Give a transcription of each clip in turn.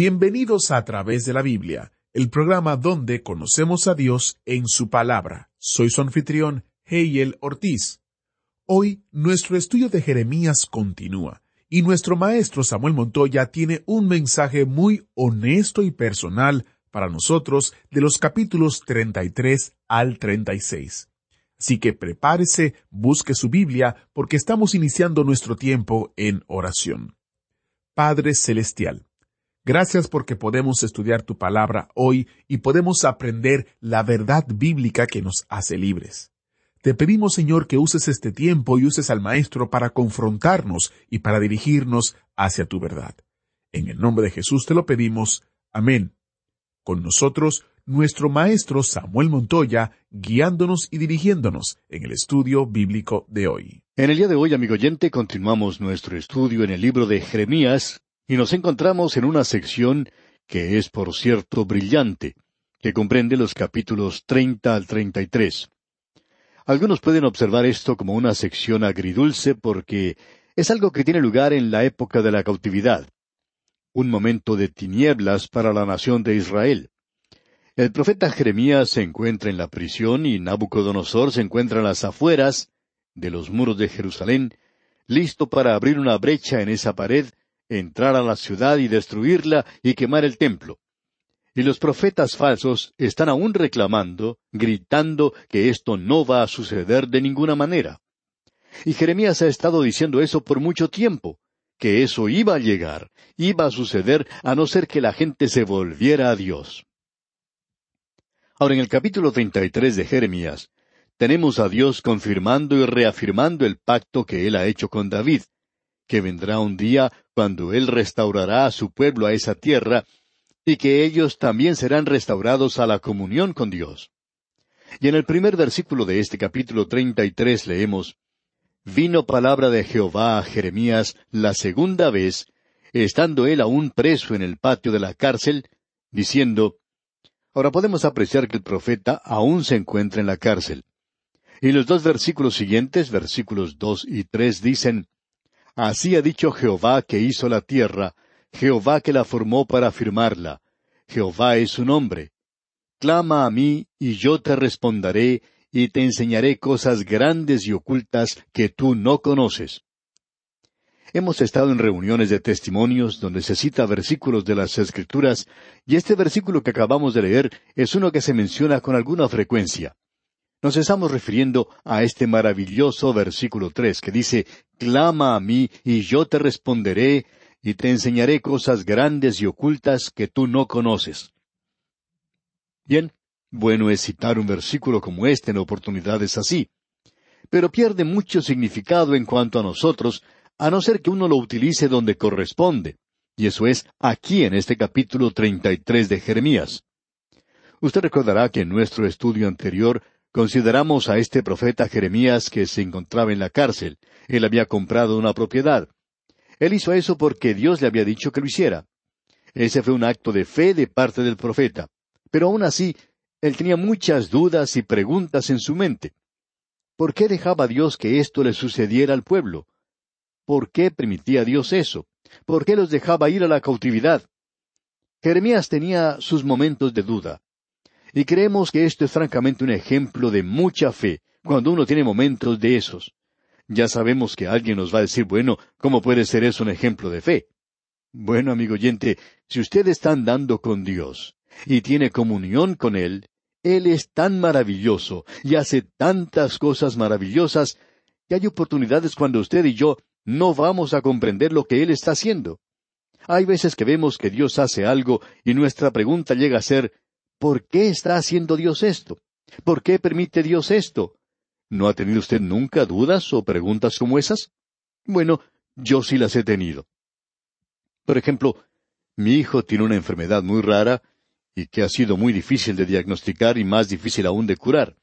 Bienvenidos a través de la Biblia, el programa donde conocemos a Dios en su palabra. Soy su anfitrión, Heiel Ortiz. Hoy nuestro estudio de Jeremías continúa y nuestro maestro Samuel Montoya tiene un mensaje muy honesto y personal para nosotros de los capítulos 33 al 36. Así que prepárese, busque su Biblia, porque estamos iniciando nuestro tiempo en oración. Padre Celestial, gracias porque podemos estudiar tu palabra hoy y podemos aprender la verdad bíblica que nos hace libres. Te pedimos, Señor, que uses este tiempo y uses al Maestro para confrontarnos y para dirigirnos hacia tu verdad. En el nombre de Jesús te lo pedimos. Amén. Con nosotros, nuestro Maestro Samuel Montoya, guiándonos y dirigiéndonos en el estudio bíblico de hoy. En el día de hoy, amigo oyente, continuamos nuestro estudio en el libro de Jeremías y nos encontramos en una sección que es, por cierto, brillante, que comprende los capítulos 30 al 33. Algunos pueden observar esto como una sección agridulce porque es algo que tiene lugar en la época de la cautividad, un momento de tinieblas para la nación de Israel. El profeta Jeremías se encuentra en la prisión y Nabucodonosor se encuentra en las afueras de los muros de Jerusalén, listo para abrir una brecha en esa pared, entrar a la ciudad y destruirla y quemar el templo. Y los profetas falsos están aún reclamando, gritando que esto no va a suceder de ninguna manera. Y Jeremías ha estado diciendo eso por mucho tiempo, que eso iba a llegar, iba a suceder a no ser que la gente se volviera a Dios. Ahora en el capítulo 33 de Jeremías, tenemos a Dios confirmando y reafirmando el pacto que Él ha hecho con David, que vendrá un día cuando Él restaurará a su pueblo a esa tierra y que ellos también serán restaurados a la comunión con Dios. Y en el primer versículo de este capítulo treinta y tres leemos Vino palabra de Jehová a Jeremías la segunda vez, estando él aún preso en el patio de la cárcel, diciendo Ahora podemos apreciar que el profeta aún se encuentra en la cárcel. Y los dos versículos siguientes, versículos dos y tres, dicen Así ha dicho Jehová que hizo la tierra, Jehová que la formó para firmarla. Jehová es su nombre. Clama a mí, y yo te responderé, y te enseñaré cosas grandes y ocultas que tú no conoces. Hemos estado en reuniones de testimonios donde se cita versículos de las Escrituras, y este versículo que acabamos de leer es uno que se menciona con alguna frecuencia. Nos estamos refiriendo a este maravilloso versículo tres que dice Clama a mí, y yo te responderé, y te enseñaré cosas grandes y ocultas que tú no conoces. Bien, bueno es citar un versículo como este en oportunidades así, pero pierde mucho significado en cuanto a nosotros, a no ser que uno lo utilice donde corresponde, y eso es aquí en este capítulo treinta y tres de Jeremías. Usted recordará que en nuestro estudio anterior consideramos a este profeta Jeremías que se encontraba en la cárcel. Él había comprado una propiedad. Él hizo eso porque Dios le había dicho que lo hiciera. Ese fue un acto de fe de parte del profeta. Pero aún así, él tenía muchas dudas y preguntas en su mente. ¿Por qué dejaba Dios que esto le sucediera al pueblo? ¿Por qué permitía Dios eso? ¿Por qué los dejaba ir a la cautividad? Jeremías tenía sus momentos de duda. Y creemos que esto es francamente un ejemplo de mucha fe, cuando uno tiene momentos de esos. Ya sabemos que alguien nos va a decir, bueno, ¿cómo puede ser eso un ejemplo de fe? Bueno, amigo oyente, si usted está andando con Dios y tiene comunión con Él, Él es tan maravilloso y hace tantas cosas maravillosas que hay oportunidades cuando usted y yo no vamos a comprender lo que Él está haciendo. Hay veces que vemos que Dios hace algo y nuestra pregunta llega a ser, ¿por qué está haciendo Dios esto? ¿Por qué permite Dios esto? ¿No ha tenido usted nunca dudas o preguntas como esas? Bueno, yo sí las he tenido. Por ejemplo, mi hijo tiene una enfermedad muy rara y que ha sido muy difícil de diagnosticar y más difícil aún de curar.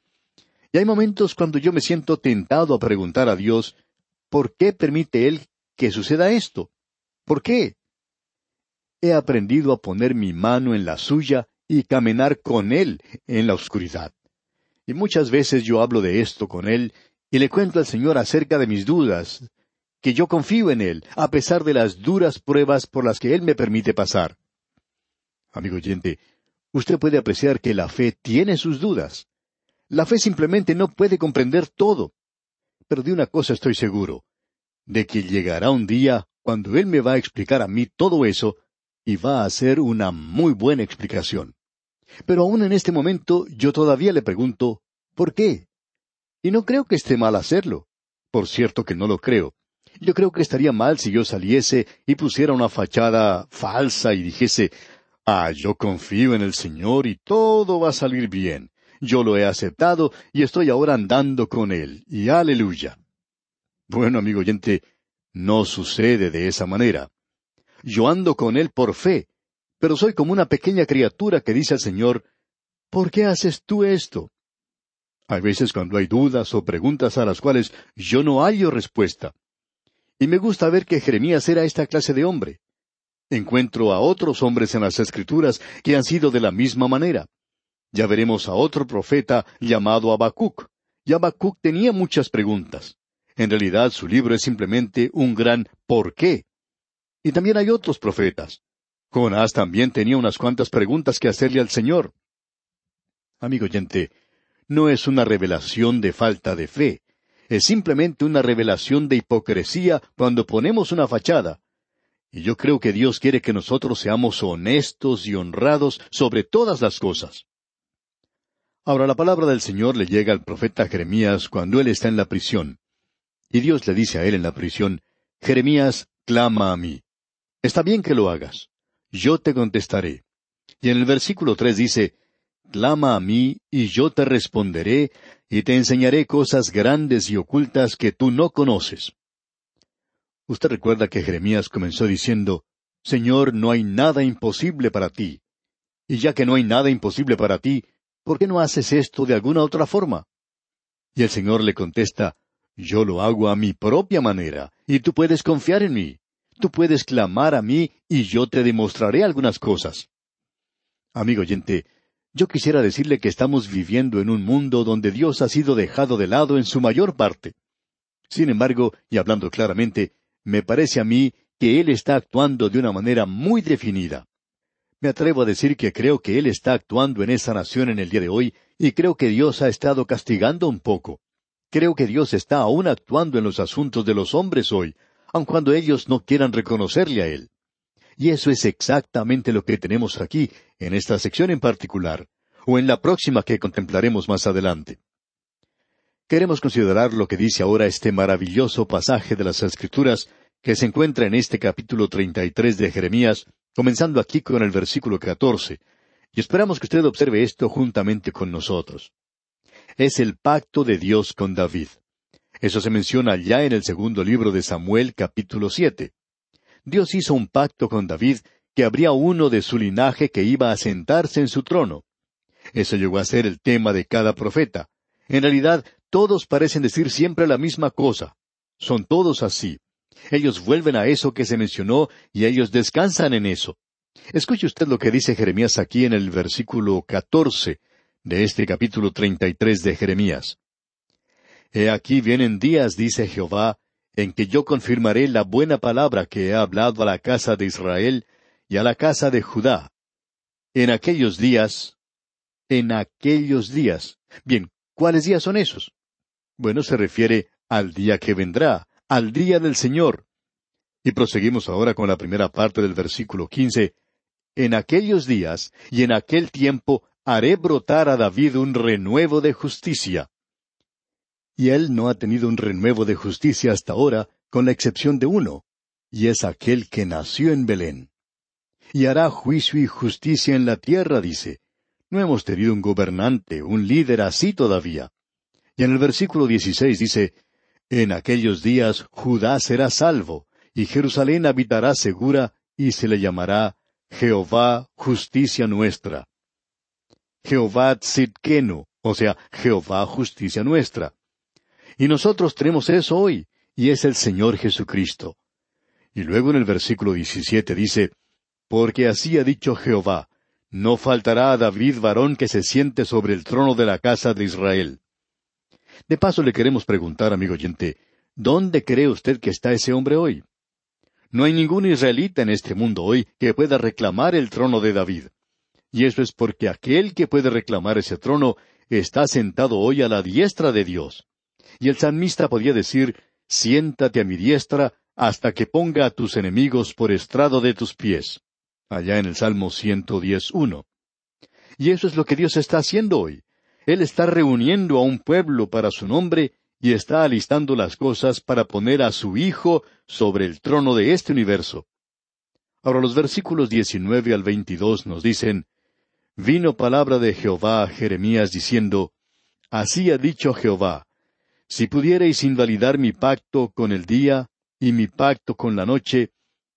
Y hay momentos cuando yo me siento tentado a preguntar a Dios, ¿por qué permite Él que suceda esto? ¿Por qué? He aprendido a poner mi mano en la suya y caminar con Él en la oscuridad. Y muchas veces yo hablo de esto con Él y le cuento al Señor acerca de mis dudas, que yo confío en Él, a pesar de las duras pruebas por las que Él me permite pasar. Amigo oyente, usted puede apreciar que la fe tiene sus dudas. La fe simplemente no puede comprender todo. Pero de una cosa estoy seguro, de que llegará un día cuando Él me va a explicar a mí todo eso y va a hacer una muy buena explicación. Pero aún en este momento yo todavía le pregunto, ¿por qué? Y no creo que esté mal hacerlo. Por cierto que no lo creo. Yo creo que estaría mal si yo saliese y pusiera una fachada falsa y dijese, ah, yo confío en el Señor y todo va a salir bien. Yo lo he aceptado y estoy ahora andando con Él. Y aleluya. Bueno, amigo oyente, no sucede de esa manera. Yo ando con Él por fe, pero soy como una pequeña criatura que dice al Señor, ¿por qué haces tú esto? Hay veces cuando hay dudas o preguntas a las cuales yo no hallo respuesta. Y me gusta ver que Jeremías era esta clase de hombre. Encuentro a otros hombres en las Escrituras que han sido de la misma manera. Ya veremos a otro profeta llamado Habacuc. Y Habacuc tenía muchas preguntas. En realidad su libro es simplemente un gran ¿por qué? Y también hay otros profetas. Jonás también tenía unas cuantas preguntas que hacerle al Señor. Amigo oyente, no es una revelación de falta de fe, es simplemente una revelación de hipocresía cuando ponemos una fachada. Y yo creo que Dios quiere que nosotros seamos honestos y honrados sobre todas las cosas. Ahora la palabra del Señor le llega al profeta Jeremías cuando él está en la prisión. Y Dios le dice a él en la prisión, Jeremías, clama a mí. Está bien que lo hagas. Yo te contestaré. Y en el versículo tres dice, Clama a mí, y yo te responderé, y te enseñaré cosas grandes y ocultas que tú no conoces. Usted recuerda que Jeremías comenzó diciendo, Señor, no hay nada imposible para ti. Y ya que no hay nada imposible para ti, ¿por qué no haces esto de alguna otra forma? Y el Señor le contesta, Yo lo hago a mi propia manera, y tú puedes confiar en mí. Tú puedes clamar a mí y yo te demostraré algunas cosas. Amigo oyente, yo quisiera decirle que estamos viviendo en un mundo donde Dios ha sido dejado de lado en su mayor parte. Sin embargo, y hablando claramente, me parece a mí que Él está actuando de una manera muy definida. Me atrevo a decir que creo que Él está actuando en esa nación en el día de hoy, y creo que Dios ha estado castigando un poco. Creo que Dios está aún actuando en los asuntos de los hombres hoy, aun cuando ellos no quieran reconocerle a Él. Y eso es exactamente lo que tenemos aquí, en esta sección en particular, o en la próxima que contemplaremos más adelante. Queremos considerar lo que dice ahora este maravilloso pasaje de las Escrituras que se encuentra en este capítulo treinta y tres de Jeremías, comenzando aquí con el versículo catorce, y esperamos que usted observe esto juntamente con nosotros. Es el pacto de Dios con David. Eso se menciona ya en el segundo libro de Samuel capítulo siete. Dios hizo un pacto con David que habría uno de su linaje que iba a sentarse en su trono. Eso llegó a ser el tema de cada profeta. En realidad, todos parecen decir siempre la misma cosa. Son todos así. Ellos vuelven a eso que se mencionó y ellos descansan en eso. Escuche usted lo que dice Jeremías aquí en el versículo catorce de este capítulo treinta y tres de Jeremías. He aquí vienen días, dice Jehová, en que yo confirmaré la buena palabra que he hablado a la casa de Israel y a la casa de Judá. En aquellos días, en aquellos días. Bien, ¿cuáles días son esos? Bueno, se refiere al día que vendrá, al día del Señor. Y proseguimos ahora con la primera parte del versículo quince. En aquellos días y en aquel tiempo haré brotar a David un renuevo de justicia y él no ha tenido un renuevo de justicia hasta ahora, con la excepción de uno, y es aquel que nació en Belén. Y hará juicio y justicia en la tierra, dice. No hemos tenido un gobernante, un líder así todavía. Y en el versículo 16 dice, En aquellos días Judá será salvo, y Jerusalén habitará segura, y se le llamará Jehová justicia nuestra. Jehová Tzidkenu, o sea, Jehová justicia nuestra. Y nosotros tenemos eso hoy, y es el Señor Jesucristo. Y luego en el versículo 17 dice, Porque así ha dicho Jehová, no faltará a David varón que se siente sobre el trono de la casa de Israel. De paso le queremos preguntar, amigo oyente, ¿dónde cree usted que está ese hombre hoy? No hay ningún israelita en este mundo hoy que pueda reclamar el trono de David. Y eso es porque aquel que puede reclamar ese trono está sentado hoy a la diestra de Dios. Y el salmista podía decir, siéntate a mi diestra hasta que ponga a tus enemigos por estrado de tus pies. Allá en el Salmo 111. Y eso es lo que Dios está haciendo hoy. Él está reuniendo a un pueblo para su nombre y está alistando las cosas para poner a su Hijo sobre el trono de este universo. Ahora los versículos 19 al 22 nos dicen, Vino palabra de Jehová a Jeremías diciendo, Así ha dicho Jehová, si pudierais invalidar mi pacto con el día y mi pacto con la noche,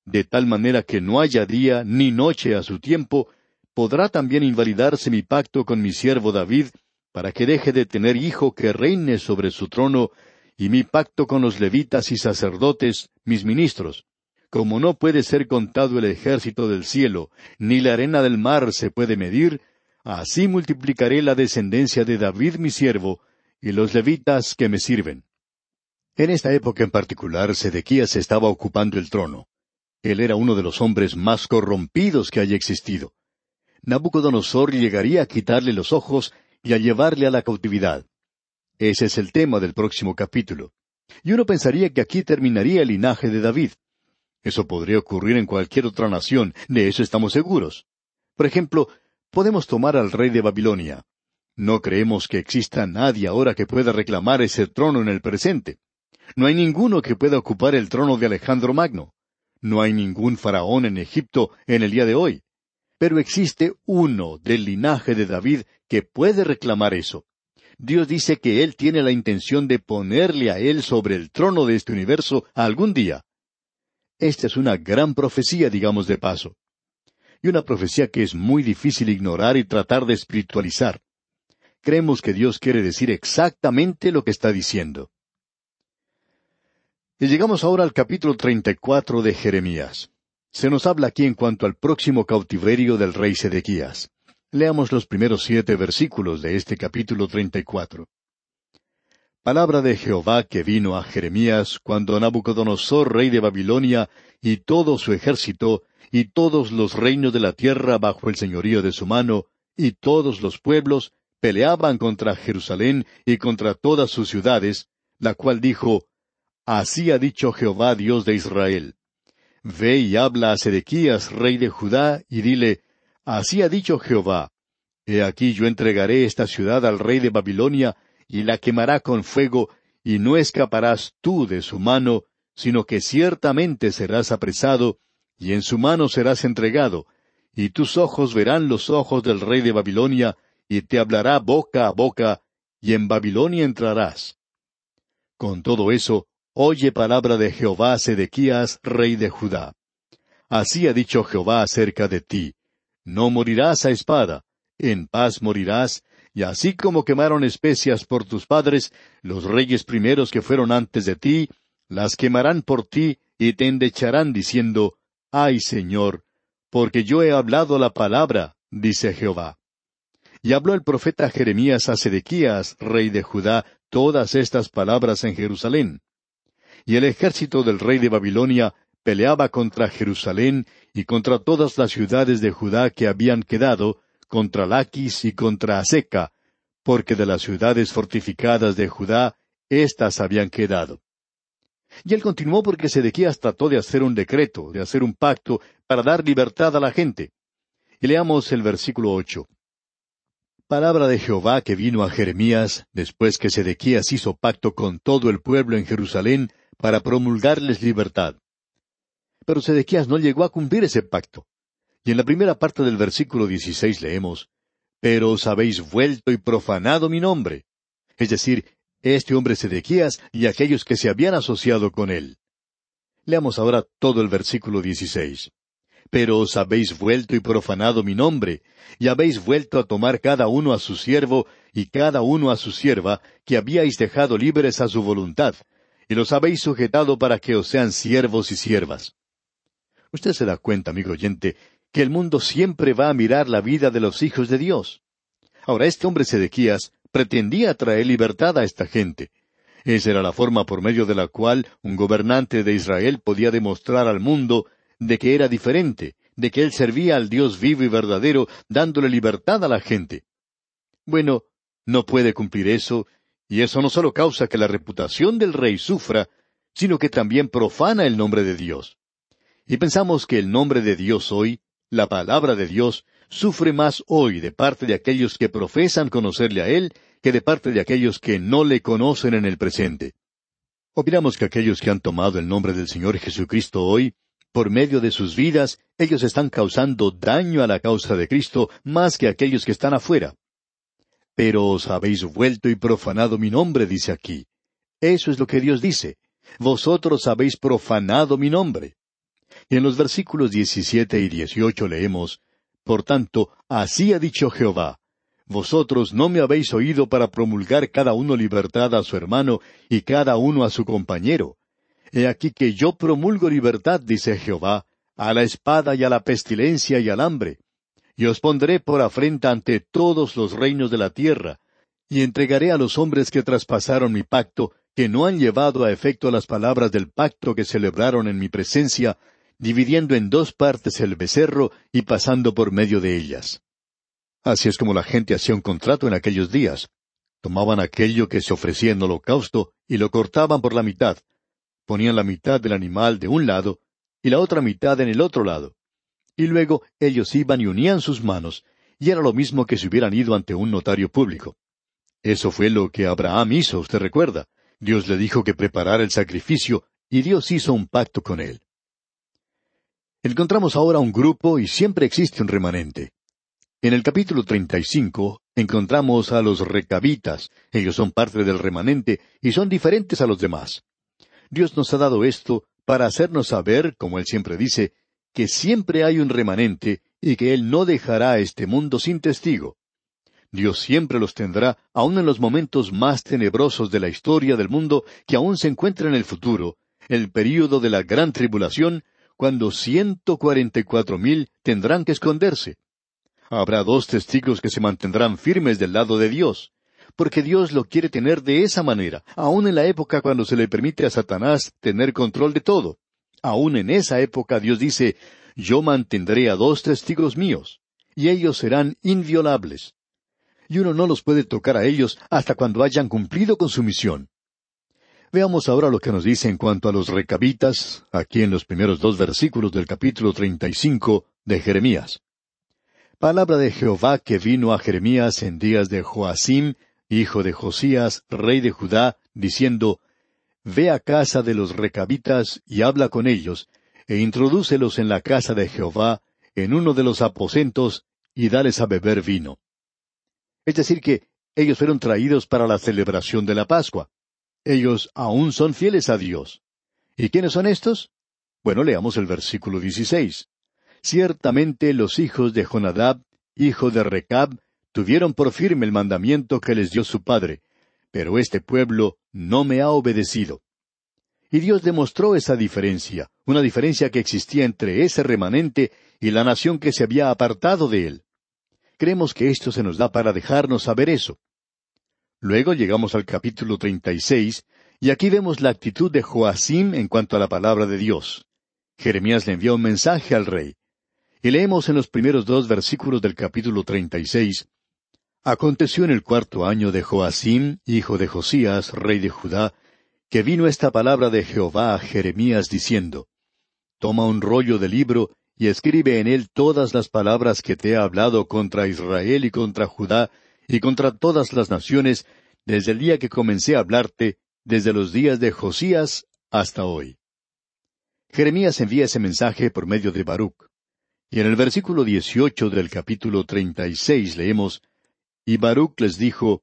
de tal manera que no haya día ni noche a su tiempo, podrá también invalidarse mi pacto con mi siervo David, para que deje de tener hijo que reine sobre su trono, y mi pacto con los levitas y sacerdotes, mis ministros. Como no puede ser contado el ejército del cielo, ni la arena del mar se puede medir, así multiplicaré la descendencia de David mi siervo, y los levitas que me sirven. En esta época en particular, Sedequías estaba ocupando el trono. Él era uno de los hombres más corrompidos que haya existido. Nabucodonosor llegaría a quitarle los ojos y a llevarle a la cautividad. Ese es el tema del próximo capítulo. Y uno pensaría que aquí terminaría el linaje de David. Eso podría ocurrir en cualquier otra nación, de eso estamos seguros. Por ejemplo, podemos tomar al rey de Babilonia. No creemos que exista nadie ahora que pueda reclamar ese trono en el presente. No hay ninguno que pueda ocupar el trono de Alejandro Magno. No hay ningún faraón en Egipto en el día de hoy. Pero existe uno del linaje de David que puede reclamar eso. Dios dice que Él tiene la intención de ponerle a Él sobre el trono de este universo algún día. Esta es una gran profecía, digamos de paso. Y una profecía que es muy difícil ignorar y tratar de espiritualizar creemos que Dios quiere decir exactamente lo que está diciendo. Y llegamos ahora al capítulo treinta y cuatro de Jeremías. Se nos habla aquí en cuanto al próximo cautiverio del rey Sedequías. Leamos los primeros siete versículos de este capítulo treinta y cuatro. Palabra de Jehová que vino a Jeremías cuando Nabucodonosor, rey de Babilonia, y todo su ejército, y todos los reinos de la tierra bajo el señorío de su mano, y todos los pueblos, peleaban contra Jerusalén y contra todas sus ciudades, la cual dijo, Así ha dicho Jehová Dios de Israel. Ve y habla a Sedequías, rey de Judá, y dile, Así ha dicho Jehová, He aquí yo entregaré esta ciudad al rey de Babilonia, y la quemará con fuego, y no escaparás tú de su mano, sino que ciertamente serás apresado, y en su mano serás entregado, y tus ojos verán los ojos del rey de Babilonia, y te hablará boca a boca, y en Babilonia entrarás. Con todo eso, oye palabra de Jehová Sedequías, rey de Judá. Así ha dicho Jehová acerca de ti. No morirás a espada, en paz morirás, y así como quemaron especias por tus padres, los reyes primeros que fueron antes de ti, las quemarán por ti y te endecharán diciendo, Ay Señor, porque yo he hablado la palabra, dice Jehová. Y habló el profeta Jeremías a Sedequías, rey de Judá, todas estas palabras en Jerusalén. Y el ejército del rey de Babilonia peleaba contra Jerusalén y contra todas las ciudades de Judá que habían quedado, contra Laquis y contra Aseca, porque de las ciudades fortificadas de Judá, éstas habían quedado. Y él continuó porque Sedequías trató de hacer un decreto, de hacer un pacto, para dar libertad a la gente. Y leamos el versículo ocho. Palabra de Jehová que vino a Jeremías después que Sedequías hizo pacto con todo el pueblo en Jerusalén para promulgarles libertad. Pero Sedequías no llegó a cumplir ese pacto. Y en la primera parte del versículo 16 leemos, Pero os habéis vuelto y profanado mi nombre. Es decir, este hombre Sedequías y aquellos que se habían asociado con él. Leamos ahora todo el versículo 16. Pero os habéis vuelto y profanado mi nombre, y habéis vuelto a tomar cada uno a su siervo y cada uno a su sierva, que habíais dejado libres a su voluntad, y los habéis sujetado para que os sean siervos y siervas. Usted se da cuenta, amigo oyente, que el mundo siempre va a mirar la vida de los hijos de Dios. Ahora, este hombre Sedequías pretendía traer libertad a esta gente. Esa era la forma por medio de la cual un gobernante de Israel podía demostrar al mundo de que era diferente, de que él servía al Dios vivo y verdadero, dándole libertad a la gente. Bueno, no puede cumplir eso, y eso no solo causa que la reputación del rey sufra, sino que también profana el nombre de Dios. Y pensamos que el nombre de Dios hoy, la palabra de Dios, sufre más hoy de parte de aquellos que profesan conocerle a Él que de parte de aquellos que no le conocen en el presente. Opinamos que aquellos que han tomado el nombre del Señor Jesucristo hoy, por medio de sus vidas, ellos están causando daño a la causa de Cristo más que aquellos que están afuera. Pero os habéis vuelto y profanado mi nombre, dice aquí. Eso es lo que Dios dice. Vosotros habéis profanado mi nombre. Y en los versículos 17 y 18 leemos, Por tanto, así ha dicho Jehová, vosotros no me habéis oído para promulgar cada uno libertad a su hermano y cada uno a su compañero. He aquí que yo promulgo libertad, dice Jehová, a la espada y a la pestilencia y al hambre. Y os pondré por afrenta ante todos los reinos de la tierra, y entregaré a los hombres que traspasaron mi pacto, que no han llevado a efecto las palabras del pacto que celebraron en mi presencia, dividiendo en dos partes el becerro y pasando por medio de ellas. Así es como la gente hacía un contrato en aquellos días. Tomaban aquello que se ofrecía en holocausto y lo cortaban por la mitad. Ponían la mitad del animal de un lado y la otra mitad en el otro lado. Y luego ellos iban y unían sus manos, y era lo mismo que si hubieran ido ante un notario público. Eso fue lo que Abraham hizo, usted recuerda. Dios le dijo que preparara el sacrificio, y Dios hizo un pacto con él. Encontramos ahora un grupo y siempre existe un remanente. En el capítulo 35 encontramos a los recabitas. Ellos son parte del remanente y son diferentes a los demás. Dios nos ha dado esto para hacernos saber, como Él siempre dice, que siempre hay un remanente y que Él no dejará este mundo sin testigo. Dios siempre los tendrá, aun en los momentos más tenebrosos de la historia del mundo que aún se encuentra en el futuro, el período de la gran tribulación, cuando ciento cuarenta y cuatro mil tendrán que esconderse. Habrá dos testigos que se mantendrán firmes del lado de Dios, porque Dios lo quiere tener de esa manera, aun en la época cuando se le permite a Satanás tener control de todo. Aun en esa época Dios dice, yo mantendré a dos testigos míos, y ellos serán inviolables. Y uno no los puede tocar a ellos hasta cuando hayan cumplido con su misión. Veamos ahora lo que nos dice en cuanto a los recabitas, aquí en los primeros dos versículos del capítulo treinta y cinco de Jeremías. Palabra de Jehová que vino a Jeremías en días de Joacim, hijo de Josías, rey de Judá, diciendo, Ve a casa de los recabitas y habla con ellos, e introdúcelos en la casa de Jehová, en uno de los aposentos, y dales a beber vino. Es decir, que ellos fueron traídos para la celebración de la Pascua. Ellos aún son fieles a Dios. ¿Y quiénes son estos? Bueno, leamos el versículo 16. Ciertamente los hijos de Jonadab, hijo de Recab, tuvieron por firme el mandamiento que les dio su padre, pero este pueblo no me ha obedecido. Y Dios demostró esa diferencia, una diferencia que existía entre ese remanente y la nación que se había apartado de él. Creemos que esto se nos da para dejarnos saber eso. Luego llegamos al capítulo 36, y aquí vemos la actitud de Joacim en cuanto a la palabra de Dios. Jeremías le envió un mensaje al rey. Y leemos en los primeros dos versículos del capítulo treinta y seis Aconteció en el cuarto año de Joacim, hijo de Josías, rey de Judá, que vino esta palabra de Jehová a Jeremías diciendo, Toma un rollo de libro y escribe en él todas las palabras que te he hablado contra Israel y contra Judá y contra todas las naciones, desde el día que comencé a hablarte, desde los días de Josías hasta hoy. Jeremías envía ese mensaje por medio de Baruch. Y en el versículo dieciocho del capítulo treinta y seis leemos, Y Baruch les dijo,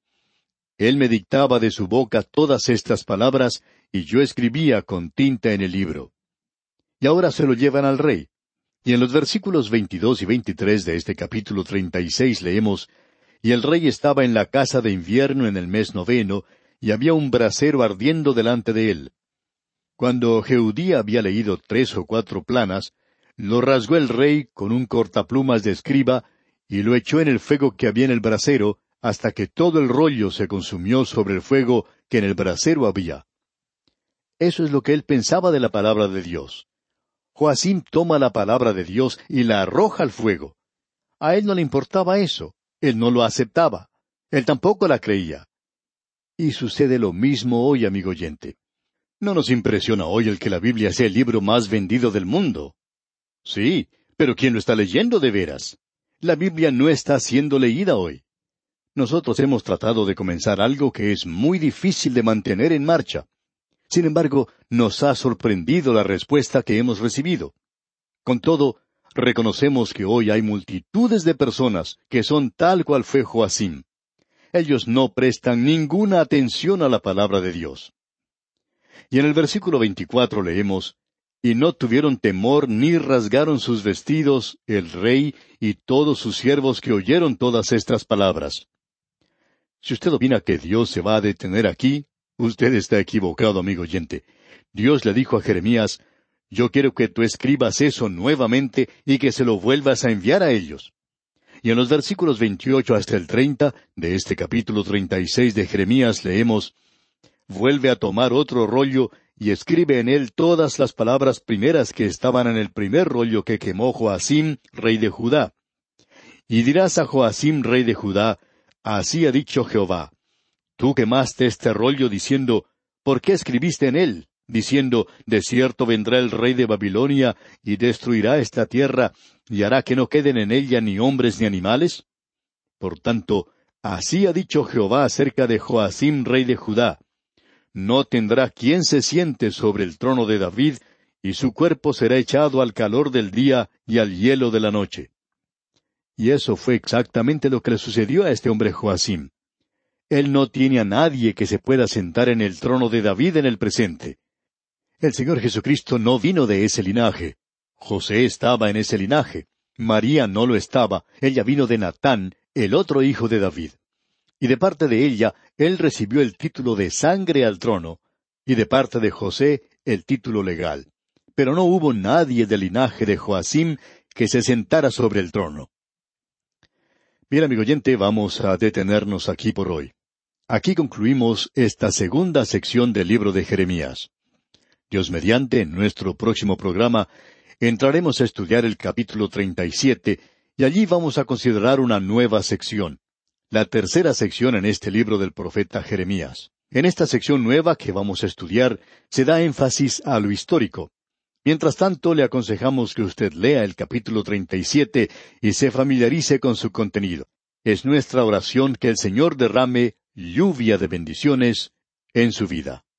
Él me dictaba de su boca todas estas palabras, y yo escribía con tinta en el libro. Y ahora se lo llevan al rey. Y en los versículos 22 y 23 de este capítulo 36 leemos, Y el rey estaba en la casa de invierno en el mes noveno, y había un brasero ardiendo delante de él. Cuando Jeudí había leído tres o cuatro planas, lo rasgó el rey con un cortaplumas de escriba, y lo echó en el fuego que había en el brasero, hasta que todo el rollo se consumió sobre el fuego que en el brasero había. Eso es lo que él pensaba de la palabra de Dios. Joacim toma la palabra de Dios y la arroja al fuego. A él no le importaba eso, él no lo aceptaba, él tampoco la creía. Y sucede lo mismo hoy, amigo oyente. No nos impresiona hoy el que la Biblia sea el libro más vendido del mundo. Sí, pero ¿quién lo está leyendo de veras? La Biblia no está siendo leída hoy. Nosotros hemos tratado de comenzar algo que es muy difícil de mantener en marcha. Sin embargo, nos ha sorprendido la respuesta que hemos recibido. Con todo, reconocemos que hoy hay multitudes de personas que son tal cual fue Joacim. Ellos no prestan ninguna atención a la palabra de Dios. Y en el versículo 24 leemos, Y no tuvieron temor ni rasgaron sus vestidos el rey y todos sus siervos que oyeron todas estas palabras. Si usted opina que Dios se va a detener aquí, Usted está equivocado, amigo oyente. Dios le dijo a Jeremías, Yo quiero que tú escribas eso nuevamente y que se lo vuelvas a enviar a ellos. Y en los versículos 28 hasta el 30 de este capítulo 36 de Jeremías leemos, Vuelve a tomar otro rollo y escribe en él todas las palabras primeras que estaban en el primer rollo que quemó Joacim, rey de Judá. Y dirás a Joacim, rey de Judá, Así ha dicho Jehová, Tú quemaste este rollo diciendo, ¿por qué escribiste en él? diciendo, De cierto vendrá el rey de Babilonia y destruirá esta tierra y hará que no queden en ella ni hombres ni animales? Por tanto, así ha dicho Jehová acerca de Joacim, rey de Judá. No tendrá quien se siente sobre el trono de David, y su cuerpo será echado al calor del día y al hielo de la noche. Y eso fue exactamente lo que le sucedió a este hombre Joacim. Él no tiene a nadie que se pueda sentar en el trono de David en el presente. El Señor Jesucristo no vino de ese linaje. José estaba en ese linaje. María no lo estaba. Ella vino de Natán, el otro hijo de David. Y de parte de ella, él recibió el título de sangre al trono, y de parte de José el título legal. Pero no hubo nadie del linaje de Joacim que se sentara sobre el trono. Bien, amigo oyente, vamos a detenernos aquí por hoy. Aquí concluimos esta segunda sección del libro de Jeremías. Dios mediante, en nuestro próximo programa, entraremos a estudiar el capítulo 37 y allí vamos a considerar una nueva sección, la tercera sección en este libro del profeta Jeremías. En esta sección nueva que vamos a estudiar se da énfasis a lo histórico. Mientras tanto, le aconsejamos que usted lea el capítulo 37 y se familiarice con su contenido. Es nuestra oración que el Señor derrame lluvia de bendiciones en su vida.